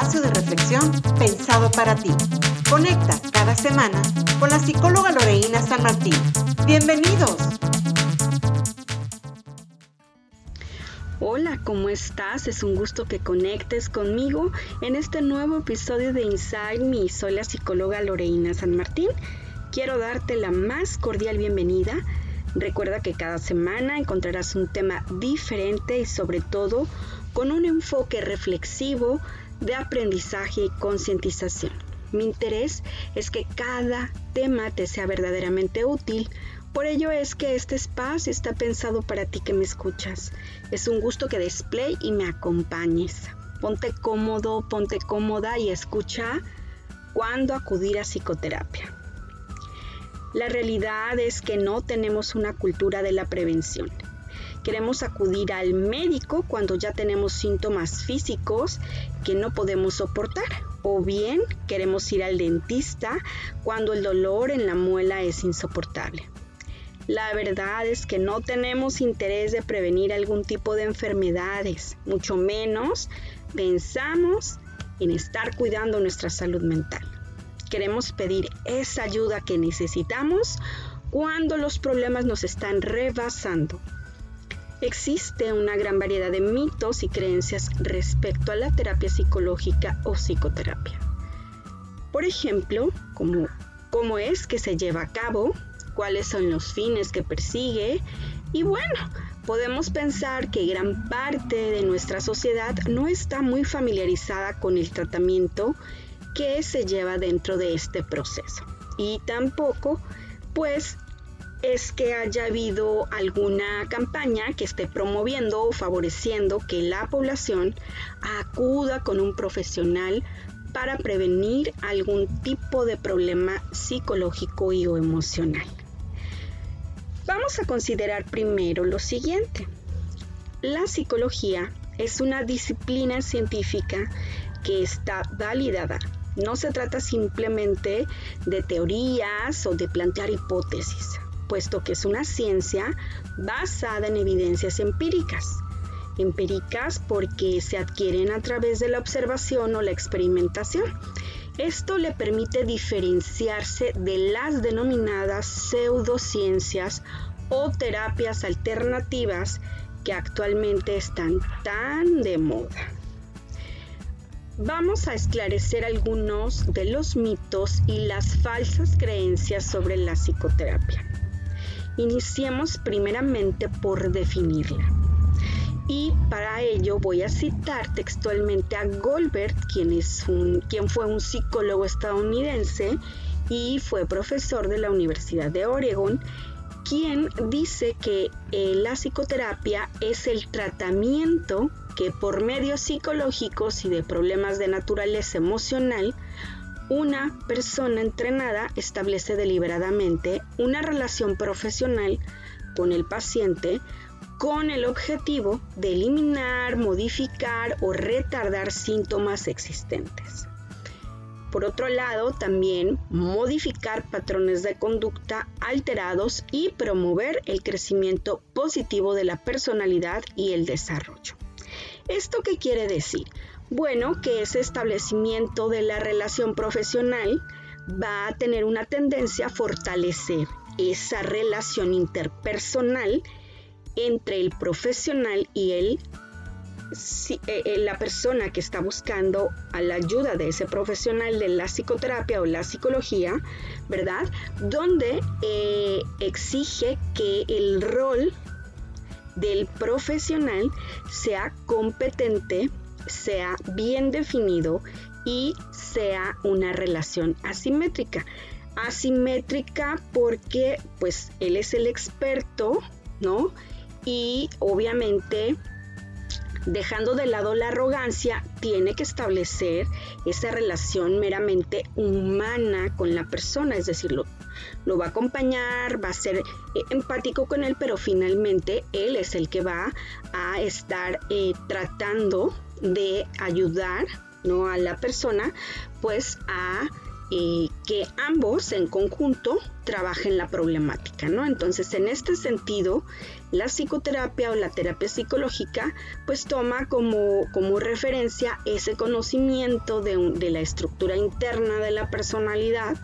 espacio de reflexión pensado para ti. Conecta cada semana con la psicóloga Loreína San Martín. Bienvenidos. Hola, ¿cómo estás? Es un gusto que conectes conmigo en este nuevo episodio de Inside Me. Soy la psicóloga Loreína San Martín. Quiero darte la más cordial bienvenida Recuerda que cada semana encontrarás un tema diferente y sobre todo con un enfoque reflexivo de aprendizaje y concientización. Mi interés es que cada tema te sea verdaderamente útil. Por ello es que este espacio está pensado para ti que me escuchas. Es un gusto que desplay y me acompañes. Ponte cómodo, ponte cómoda y escucha cuándo acudir a psicoterapia. La realidad es que no tenemos una cultura de la prevención. Queremos acudir al médico cuando ya tenemos síntomas físicos que no podemos soportar. O bien queremos ir al dentista cuando el dolor en la muela es insoportable. La verdad es que no tenemos interés de prevenir algún tipo de enfermedades, mucho menos pensamos en estar cuidando nuestra salud mental queremos pedir esa ayuda que necesitamos cuando los problemas nos están rebasando. Existe una gran variedad de mitos y creencias respecto a la terapia psicológica o psicoterapia. Por ejemplo, cómo, es que se lleva a cabo, cuáles son los fines que persigue y bueno, podemos pensar que gran parte de nuestra sociedad no está muy familiarizada con el tratamiento qué se lleva dentro de este proceso. Y tampoco, pues, es que haya habido alguna campaña que esté promoviendo o favoreciendo que la población acuda con un profesional para prevenir algún tipo de problema psicológico y o emocional. Vamos a considerar primero lo siguiente. La psicología es una disciplina científica que está validada no se trata simplemente de teorías o de plantear hipótesis, puesto que es una ciencia basada en evidencias empíricas. Empíricas porque se adquieren a través de la observación o la experimentación. Esto le permite diferenciarse de las denominadas pseudociencias o terapias alternativas que actualmente están tan de moda. Vamos a esclarecer algunos de los mitos y las falsas creencias sobre la psicoterapia. Iniciemos primeramente por definirla. Y para ello voy a citar textualmente a Goldberg, quien, es un, quien fue un psicólogo estadounidense y fue profesor de la Universidad de Oregon, quien dice que eh, la psicoterapia es el tratamiento que por medios psicológicos y de problemas de naturaleza emocional, una persona entrenada establece deliberadamente una relación profesional con el paciente con el objetivo de eliminar, modificar o retardar síntomas existentes. Por otro lado, también modificar patrones de conducta alterados y promover el crecimiento positivo de la personalidad y el desarrollo. ¿Esto qué quiere decir? Bueno, que ese establecimiento de la relación profesional va a tener una tendencia a fortalecer esa relación interpersonal entre el profesional y el, eh, eh, la persona que está buscando a la ayuda de ese profesional de la psicoterapia o la psicología, ¿verdad? Donde eh, exige que el rol del profesional sea competente, sea bien definido y sea una relación asimétrica. Asimétrica porque pues él es el experto, ¿no? Y obviamente dejando de lado la arrogancia, tiene que establecer esa relación meramente humana con la persona, es decir, lo, va a acompañar, va a ser eh, empático con él, pero finalmente él es el que va a estar eh, tratando de ayudar ¿no? a la persona pues a eh, que ambos en conjunto trabajen la problemática, ¿no? Entonces, en este sentido, la psicoterapia o la terapia psicológica, pues toma como, como referencia ese conocimiento de, de la estructura interna de la personalidad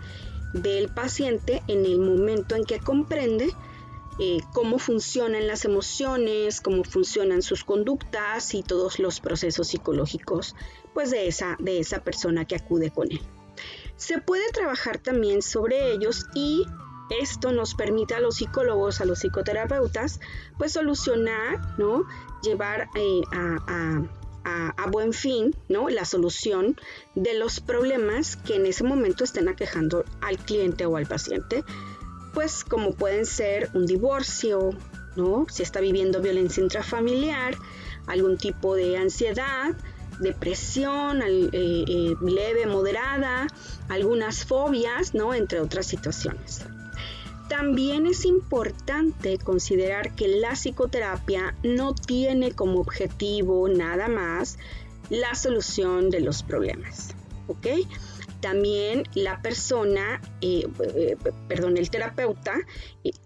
del paciente en el momento en que comprende eh, cómo funcionan las emociones, cómo funcionan sus conductas y todos los procesos psicológicos pues de esa, de esa persona que acude con él. Se puede trabajar también sobre ellos y esto nos permite a los psicólogos, a los psicoterapeutas, pues solucionar, ¿no? Llevar eh, a, a, buen fin, ¿no? La solución de los problemas que en ese momento estén aquejando al cliente o al paciente, pues como pueden ser un divorcio, ¿no? Si está viviendo violencia intrafamiliar, algún tipo de ansiedad, depresión eh, eh, leve, moderada, algunas fobias, ¿no? entre otras situaciones. También es importante considerar que la psicoterapia no tiene como objetivo nada más la solución de los problemas. ¿Ok? También la persona, eh, perdón, el terapeuta,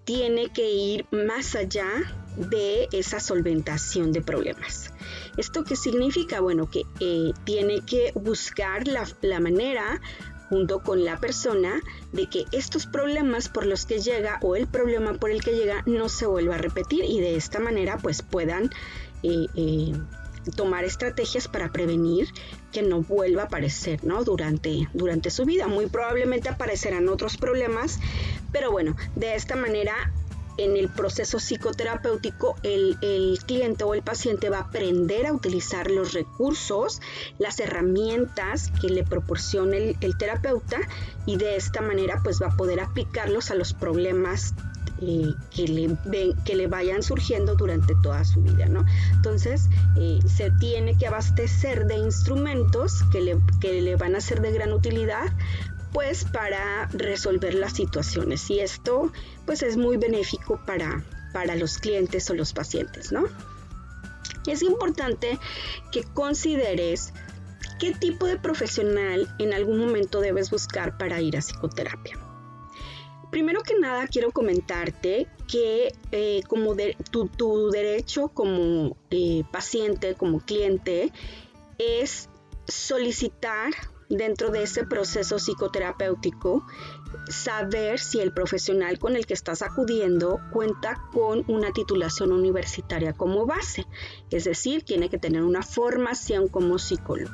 tiene que ir más allá de esa solventación de problemas. ¿Esto qué significa? Bueno, que eh, tiene que buscar la, la manera junto con la persona de que estos problemas por los que llega o el problema por el que llega no se vuelva a repetir y de esta manera pues puedan eh, eh, tomar estrategias para prevenir que no vuelva a aparecer ¿no? durante, durante su vida. Muy probablemente aparecerán otros problemas, pero bueno, de esta manera en el proceso psicoterapéutico el, cliente o el paciente va a aprender a utilizar los recursos, las herramientas que le proporciona el, terapeuta y de esta manera pues va a poder aplicarlos a los problemas que, le que le vayan surgiendo durante toda su vida, ¿no? Entonces, eh, se tiene que abastecer de instrumentos que le, que le van a ser de gran utilidad pues para resolver las situaciones y esto pues es muy benéfico para, para los clientes o los pacientes, ¿no? Es importante que consideres qué tipo de profesional en algún momento debes buscar para ir a psicoterapia. Primero que nada quiero comentarte que eh, como tu, derecho como eh, paciente, como cliente, es solicitar dentro de ese proceso psicoterapéutico, saber si el profesional con el que estás acudiendo cuenta con una titulación universitaria como base, es decir, tiene que tener una formación como psicólogo,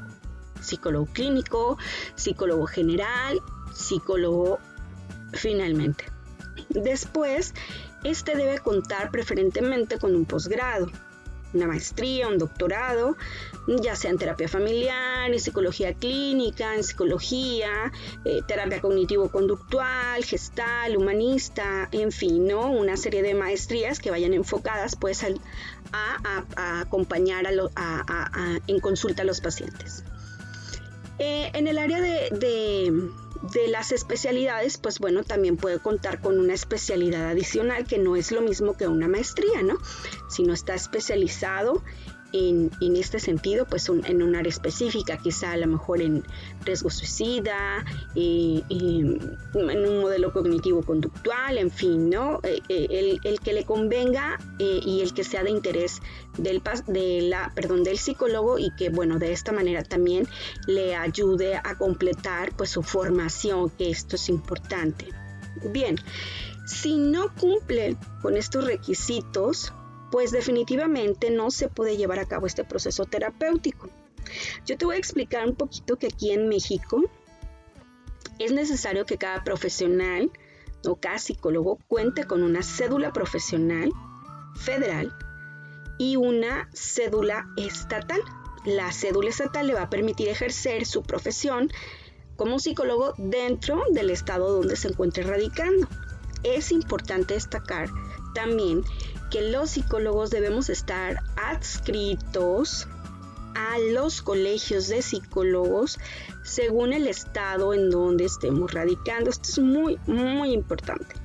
psicólogo clínico, psicólogo general, psicólogo finalmente. Después, este debe contar preferentemente con un posgrado una maestría, un doctorado, ya sea en terapia familiar, en psicología clínica, en psicología, eh, terapia cognitivo-conductual, gestal, humanista, en fin, ¿no? Una serie de maestrías que vayan enfocadas pues a, acompañar a en consulta a los pacientes. Eh, en el área de de las especialidades, pues bueno, también puede contar con una especialidad adicional que no es lo mismo que una maestría, ¿no? Si no está especializado en, este sentido, pues en un área específica, quizá a lo mejor en riesgo suicida, en un modelo cognitivo-conductual, en fin, ¿no? Eh, eh, el, que le convenga eh, y el que sea de interés del, de la, perdón, del psicólogo y que, bueno, de esta manera también le ayude a completar pues su formación, que esto es importante. Bien, si no cumple con estos requisitos, pues definitivamente no se puede llevar a cabo este proceso terapéutico. Yo te voy a explicar un poquito que aquí en México es necesario que cada profesional o cada psicólogo cuente con una cédula profesional federal y una cédula estatal. La cédula estatal le va a permitir ejercer su profesión como psicólogo dentro del estado donde se encuentre radicando. Es importante destacar también que los psicólogos debemos estar adscritos a los colegios de psicólogos según el estado en donde estemos radicando. Esto es muy, muy importante,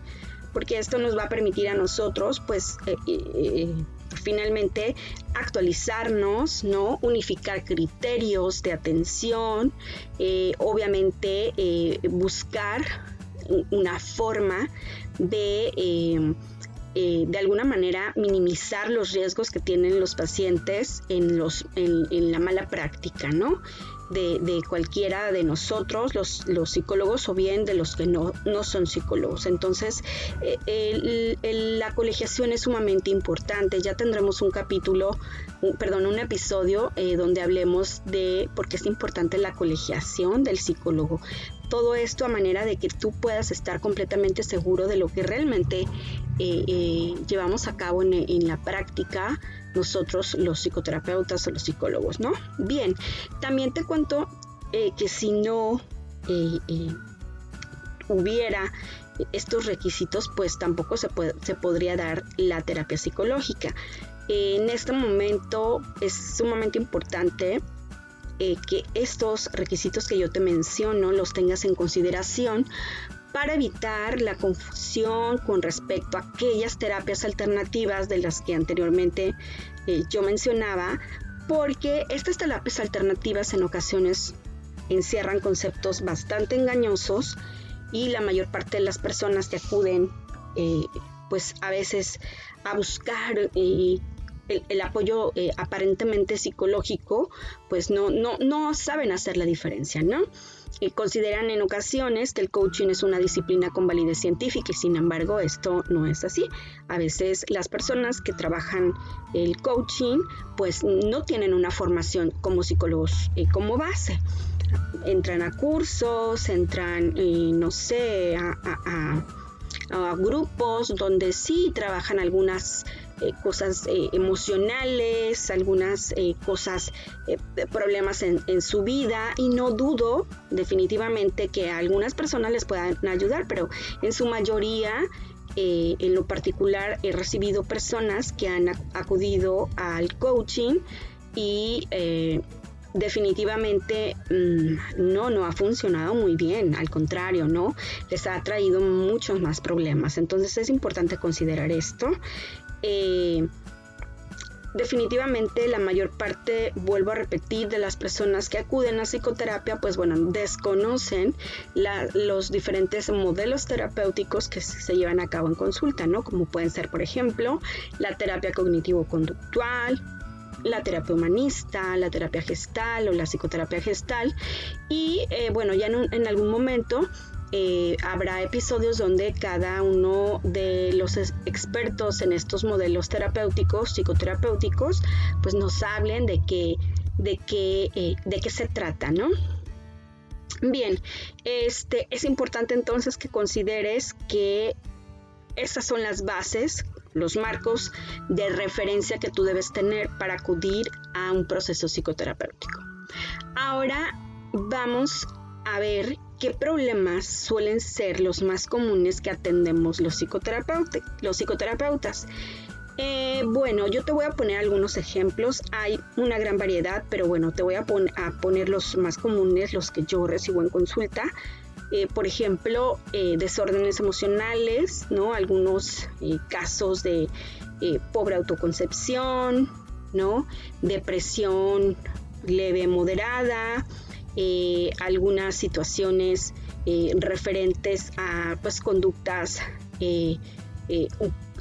porque esto nos va a permitir a nosotros, pues, eh, eh, finalmente actualizarnos, ¿no? Unificar criterios de atención, eh, obviamente eh, buscar una forma de eh, de alguna manera minimizar los riesgos que tienen los pacientes en, los, en, la mala práctica, ¿no? De, cualquiera de nosotros, los, los, psicólogos o bien de los que no, no son psicólogos. Entonces, eh, la colegiación es sumamente importante. Ya tendremos un capítulo, perdón, un episodio eh, donde hablemos de por qué es importante la colegiación del psicólogo todo esto a manera de que tú puedas estar completamente seguro de lo que realmente eh, eh, llevamos a cabo en, la práctica nosotros los psicoterapeutas o los psicólogos, ¿no? Bien, también te cuento eh, que si no hubiera estos requisitos, pues tampoco se, se podría dar la terapia psicológica. En este momento es sumamente importante eh, que estos requisitos que yo te menciono los tengas en consideración para evitar la confusión con respecto a aquellas terapias alternativas de las que anteriormente eh, yo mencionaba, porque estas terapias alternativas en ocasiones encierran conceptos bastante engañosos y la mayor parte de las personas que acuden eh, pues a veces a buscar el, apoyo eh, aparentemente psicológico, pues no, no, no saben hacer la diferencia, ¿no? Y consideran en ocasiones que el coaching es una disciplina con validez científica y sin embargo esto no es así. A veces las personas que trabajan el coaching pues no tienen una formación como psicólogos eh, como base. Entran a cursos, entran, eh, no sé, a, a grupos donde sí trabajan algunas eh, cosas eh, emocionales, algunas eh, cosas, problemas en, su vida y no dudo definitivamente que a algunas personas les puedan ayudar, pero en su mayoría en lo particular he recibido personas que han acudido al coaching y definitivamente mm, no, no ha funcionado muy bien, al contrario, ¿no? Les ha traído muchos más problemas. Entonces es importante considerar esto eh, definitivamente la mayor parte, vuelvo a repetir, de las personas que acuden a psicoterapia, pues bueno, desconocen los diferentes modelos terapéuticos que se llevan a cabo en consulta, ¿no? Como pueden ser, por ejemplo, la terapia cognitivo-conductual, la terapia humanista, la terapia gestal o la psicoterapia gestal. Y eh, bueno, ya en algún momento eh, habrá episodios donde cada uno de los expertos en estos modelos terapéuticos, psicoterapéuticos, pues nos hablen de qué, de qué, eh, de qué se trata, ¿no? Bien, este, es importante entonces que consideres que estas son las bases, los marcos de referencia que tú debes tener para acudir a un proceso psicoterapéutico. Ahora vamos a ver qué problemas suelen ser los más comunes que atendemos los, psicoterapeutas. Eh, bueno, yo te voy a poner algunos ejemplos. Hay una gran variedad, pero bueno, te voy a, poner los más comunes, los que yo recibo en consulta. Eh, por ejemplo, eh, desórdenes emocionales, ¿no? Algunos casos de pobre autoconcepción, ¿no? Depresión leve moderada, eh, algunas situaciones eh, referentes a pues, conductas eh,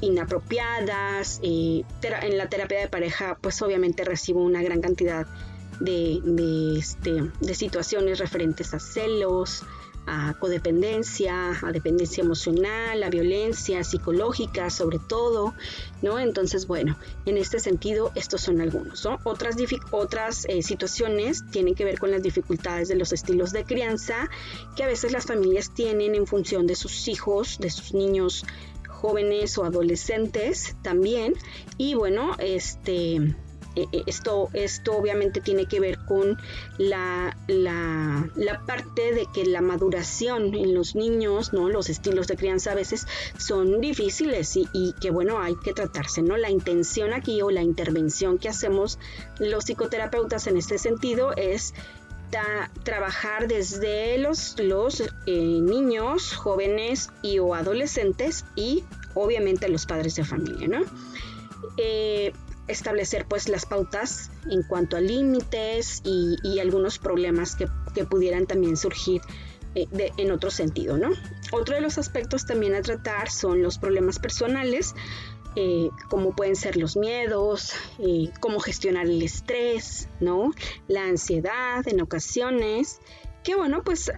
inapropiadas. en la terapia de pareja, pues obviamente recibo una gran cantidad de, de este, situaciones referentes a celos, a codependencia, a dependencia emocional, a violencia psicológica sobre todo, ¿no? Entonces, bueno, en este sentido, estos son algunos, Otras, otras eh, situaciones tienen que ver con las dificultades de los estilos de crianza que a veces las familias tienen en función de sus hijos, de sus niños jóvenes o adolescentes también. Y bueno, este esto, esto obviamente tiene que ver con la, la, parte de que la maduración en los niños, ¿no? Los estilos de crianza a veces son difíciles y, que bueno, hay que tratarse, ¿no? La intención aquí o la intervención que hacemos los psicoterapeutas en este sentido es trabajar desde los, los eh, niños, jóvenes y o adolescentes y obviamente los padres de familia, ¿no? Eh, establecer pues las pautas en cuanto a límites y, algunos problemas que, pudieran también surgir eh, en otro sentido, ¿no? Otro de los aspectos también a tratar son los problemas personales, eh, como pueden ser los miedos, eh, cómo gestionar el estrés, ¿no? La ansiedad en ocasiones, que bueno, pues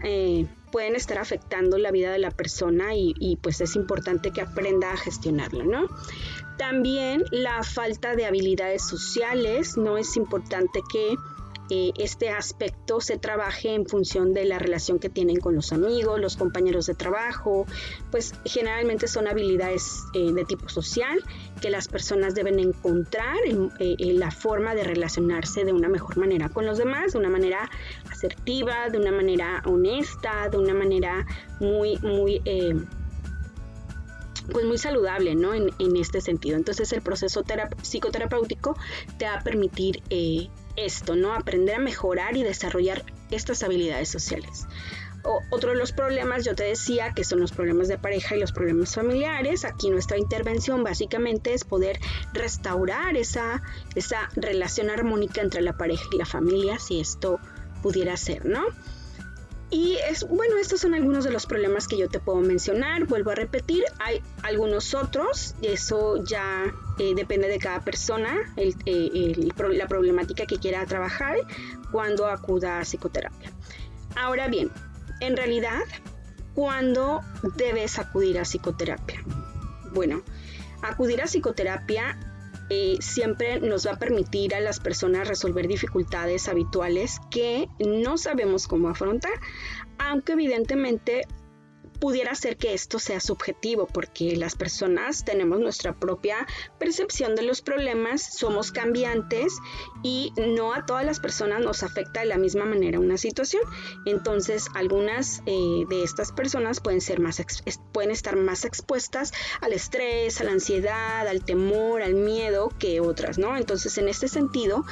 pueden estar afectando la vida de la persona y, pues es importante que aprenda a gestionarlo, ¿no? También la falta de habilidades sociales, no es importante que eh, este aspecto se trabaje en función de la relación que tienen con los amigos, los compañeros de trabajo, pues generalmente son habilidades eh, de tipo social que las personas deben encontrar en, eh, en, la forma de relacionarse de una mejor manera con los demás, de una manera de una manera honesta, de una manera muy, muy pues muy saludable, ¿no? En, este sentido. Entonces el proceso psicoterapéutico te va a permitir eh, esto, ¿no? Aprender a mejorar y desarrollar estas habilidades sociales. otro de los problemas, yo te decía, que son los problemas de pareja y los problemas familiares. Aquí nuestra intervención básicamente es poder restaurar esa, esa relación armónica entre la pareja y la familia, si esto pudiera ser, ¿no? Y es, bueno, estos son algunos de los problemas que yo te puedo mencionar. Vuelvo a repetir, hay algunos otros, eso ya eh, depende de cada persona, eh, la problemática que quiera trabajar cuando acuda a psicoterapia. Ahora bien, en realidad, ¿cuándo debes acudir a psicoterapia? Bueno, acudir a psicoterapia siempre nos va a permitir a las personas resolver dificultades habituales que no sabemos cómo afrontar, aunque evidentemente pudiera ser que esto sea subjetivo, porque las personas tenemos nuestra propia percepción de los problemas, somos cambiantes y no a todas las personas nos afecta de la misma manera una situación. Entonces, algunas eh, de estas personas pueden, ser más pueden estar más expuestas al estrés, a la ansiedad, al temor, al miedo que otras, ¿no? Entonces, en este sentido,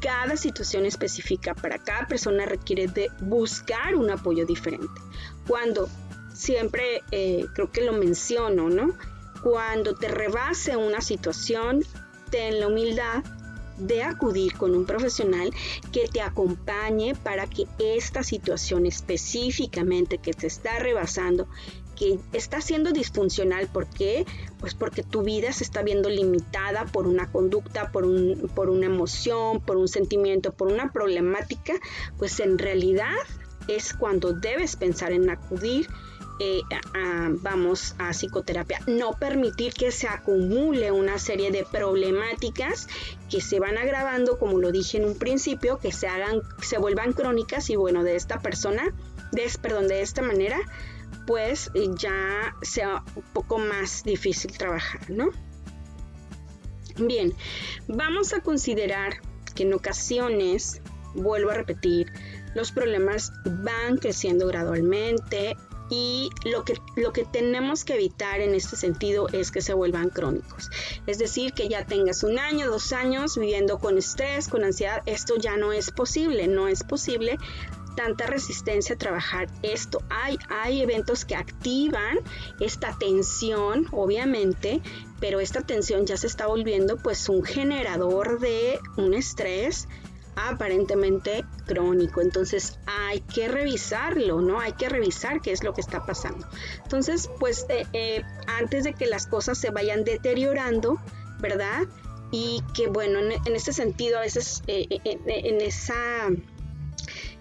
cada situación específica para cada persona requiere de buscar un apoyo diferente. Cuando siempre eh, creo que lo menciono, ¿no? Cuando te rebase una situación, ten la humildad de acudir con un profesional que te acompañe para que esta situación específicamente que te está rebasando, que está siendo disfuncional, ¿por qué? Pues porque tu vida se está viendo limitada por una conducta, por, un, por una emoción, por un sentimiento, por una problemática, pues en realidad es cuando debes pensar en acudir eh, vamos a psicoterapia. No permitir que se acumule una serie de problemáticas que se van agravando, como lo dije en un principio, que se hagan, se vuelvan crónicas y bueno, de esta persona, de, perdón, de esta manera, pues eh, ya sea un poco más difícil trabajar, ¿no? Bien, vamos a considerar que en ocasiones, vuelvo a repetir, los problemas van creciendo gradualmente y lo que, lo que tenemos que evitar en este sentido es que se vuelvan crónicos. Es decir, que ya tengas un año, dos años viviendo con estrés, con ansiedad, esto ya no es posible, no es posible tanta resistencia a trabajar esto. Hay, hay eventos que activan esta tensión, obviamente, pero esta tensión ya se está volviendo pues un generador de un estrés aparentemente crónico. Entonces hay que revisarlo, ¿no? Hay que revisar qué es lo que está pasando. Entonces, pues eh, eh, antes de que las cosas se vayan deteriorando, ¿verdad? Y que bueno, en, en ese sentido, a veces eh, en esa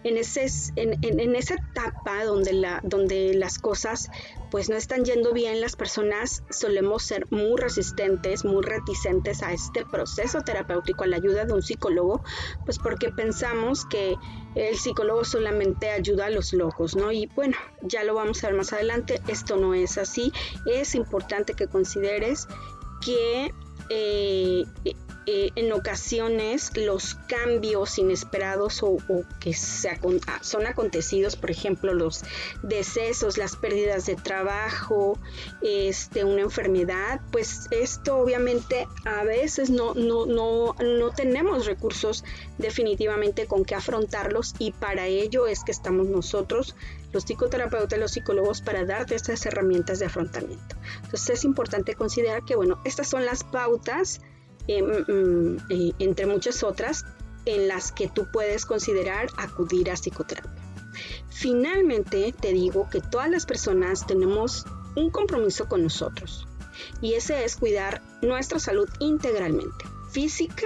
en, ese, en, esa etapa donde, la, donde las cosas pues no están yendo bien, las personas solemos ser muy resistentes, muy reticentes a este proceso terapéutico, a la ayuda de un psicólogo, pues porque pensamos que el psicólogo solamente ayuda a los locos, ¿no? Y bueno, ya lo vamos a ver más adelante, esto no es así, es importante que consideres que eh, eh, en ocasiones los cambios inesperados o, que ah, son acontecidos, por ejemplo, los decesos, las pérdidas de trabajo, este, una enfermedad, pues esto obviamente a veces no, no, no, no tenemos recursos definitivamente con que afrontarlos y para ello es que estamos nosotros, los psicoterapeutas, los psicólogos, para darte estas herramientas de afrontamiento. Entonces es importante considerar que, bueno, estas son las pautas mm, mm, eh, entre muchas otras, en las que tú puedes considerar acudir a psicoterapia. Finalmente, te digo que todas las personas tenemos un compromiso con nosotros y ese es cuidar nuestra salud integralmente, física,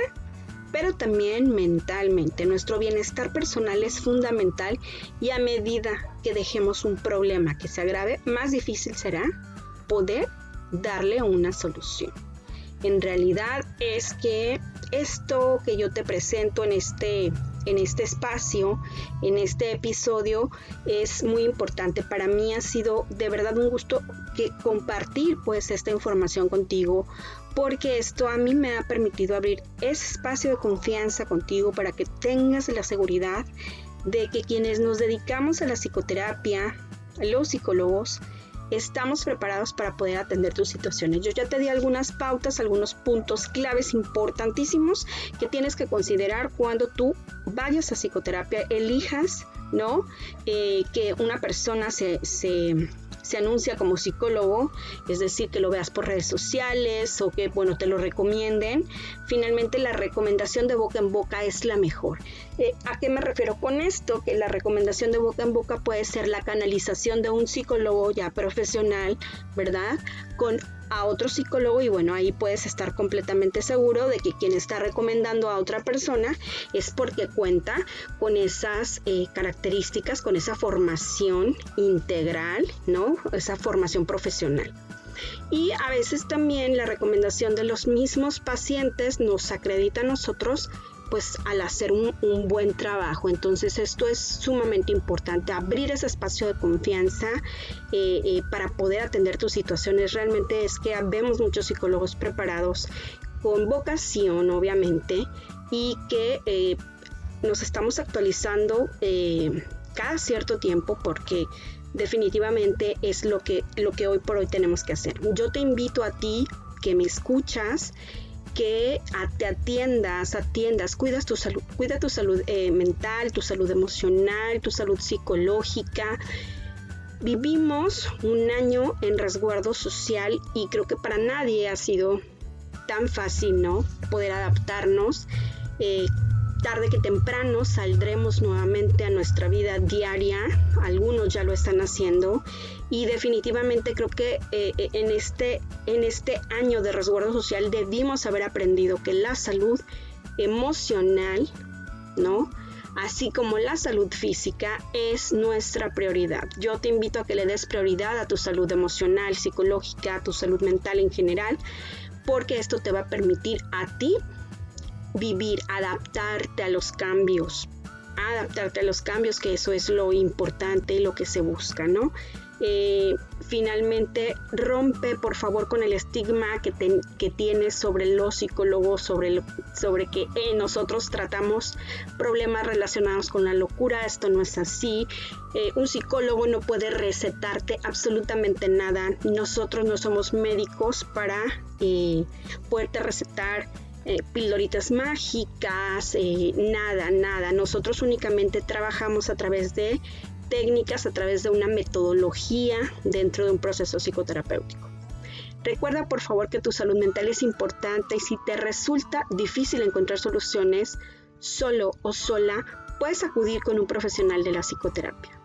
pero también mentalmente. Nuestro bienestar personal es fundamental y a medida que dejemos un problema que se agrave, más difícil será poder darle una solución. En realidad es que esto que yo te presento en este en este espacio, en este episodio, es muy importante. Para mí ha sido de verdad un gusto que compartir pues esta información contigo, porque esto a mí me ha permitido abrir ese espacio de confianza contigo para que tengas la seguridad de que quienes nos dedicamos a la psicoterapia, los psicólogos, estamos preparados para poder atender tus situaciones. Yo ya te di algunas pautas, algunos puntos claves importantísimos que tienes que considerar cuando tú vayas a psicoterapia, elijas, ¿no? Eh, que una persona se, se se anuncia como psicólogo, es decir, que lo veas por redes sociales o que, bueno, te lo recomienden, finalmente la recomendación de boca en boca es la mejor. Eh, ¿A qué me refiero con esto? Que la recomendación de boca en boca puede ser la canalización de un psicólogo ya profesional, ¿verdad? Con a otro psicólogo y bueno, ahí puedes estar completamente seguro de que quien está recomendando a otra persona es porque cuenta con esas eh, características, con esa formación integral, ¿no? Esa formación profesional. Y a veces también la recomendación de los mismos pacientes nos acredita a nosotros pues al hacer un, buen trabajo. Entonces esto es sumamente importante, abrir ese espacio de confianza eh, eh, para poder atender tus situaciones. Realmente es que vemos muchos psicólogos preparados con vocación, obviamente, y que eh, nos estamos actualizando cada cierto tiempo porque definitivamente es lo que, lo que hoy por hoy tenemos que hacer. Yo te invito a ti que me escuchas que te atiendas, atiendas, cuidas tu salud, cuida tu salud eh, mental, tu salud emocional, tu salud psicológica. Vivimos un año en resguardo social y creo que para nadie ha sido tan fácil, ¿no? Poder adaptarnos. Eh, tarde que temprano saldremos nuevamente a nuestra vida diaria, algunos ya lo están haciendo y definitivamente creo que eh, eh, en, este, en este año de resguardo social debimos haber aprendido que la salud emocional, ¿no? Así como la salud física es nuestra prioridad. Yo te invito a que le des prioridad a tu salud emocional, psicológica, a tu salud mental en general, porque esto te va a permitir a ti vivir, adaptarte a los cambios, adaptarte a los cambios, que eso es lo importante y lo que se busca, ¿no? Eh, finalmente rompe por favor con el estigma que, que tienes sobre los psicólogos, sobre, sobre que eh, nosotros tratamos problemas relacionados con la locura, esto no es así, eh, un psicólogo no puede recetarte absolutamente nada, nosotros no somos médicos para poderte recetar eh, pildoritas mágicas, eh, nada, nada. Nosotros únicamente trabajamos a través de técnicas, a través de una metodología dentro de un proceso psicoterapéutico. Recuerda por favor que tu salud mental es importante y si te resulta difícil encontrar soluciones solo o sola, puedes acudir con un profesional de la psicoterapia.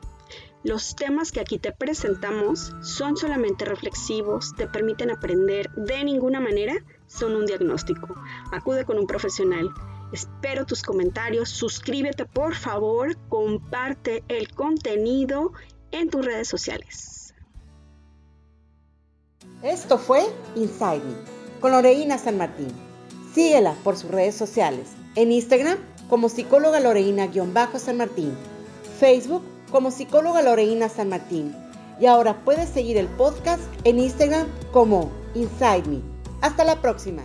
Los temas que aquí te presentamos son solamente reflexivos, te permiten aprender, de ninguna manera son un diagnóstico. Acude con un profesional. Espero tus comentarios, suscríbete por favor, comparte el contenido en tus redes sociales. Esto fue Inside Me con Loreina San Martín. Síguela por sus redes sociales. En Instagram como psicóloga Loreina-San Martín. Facebook como psicóloga Loreina San Martín. Y ahora puedes seguir el podcast en Instagram como Inside Me. Hasta la próxima.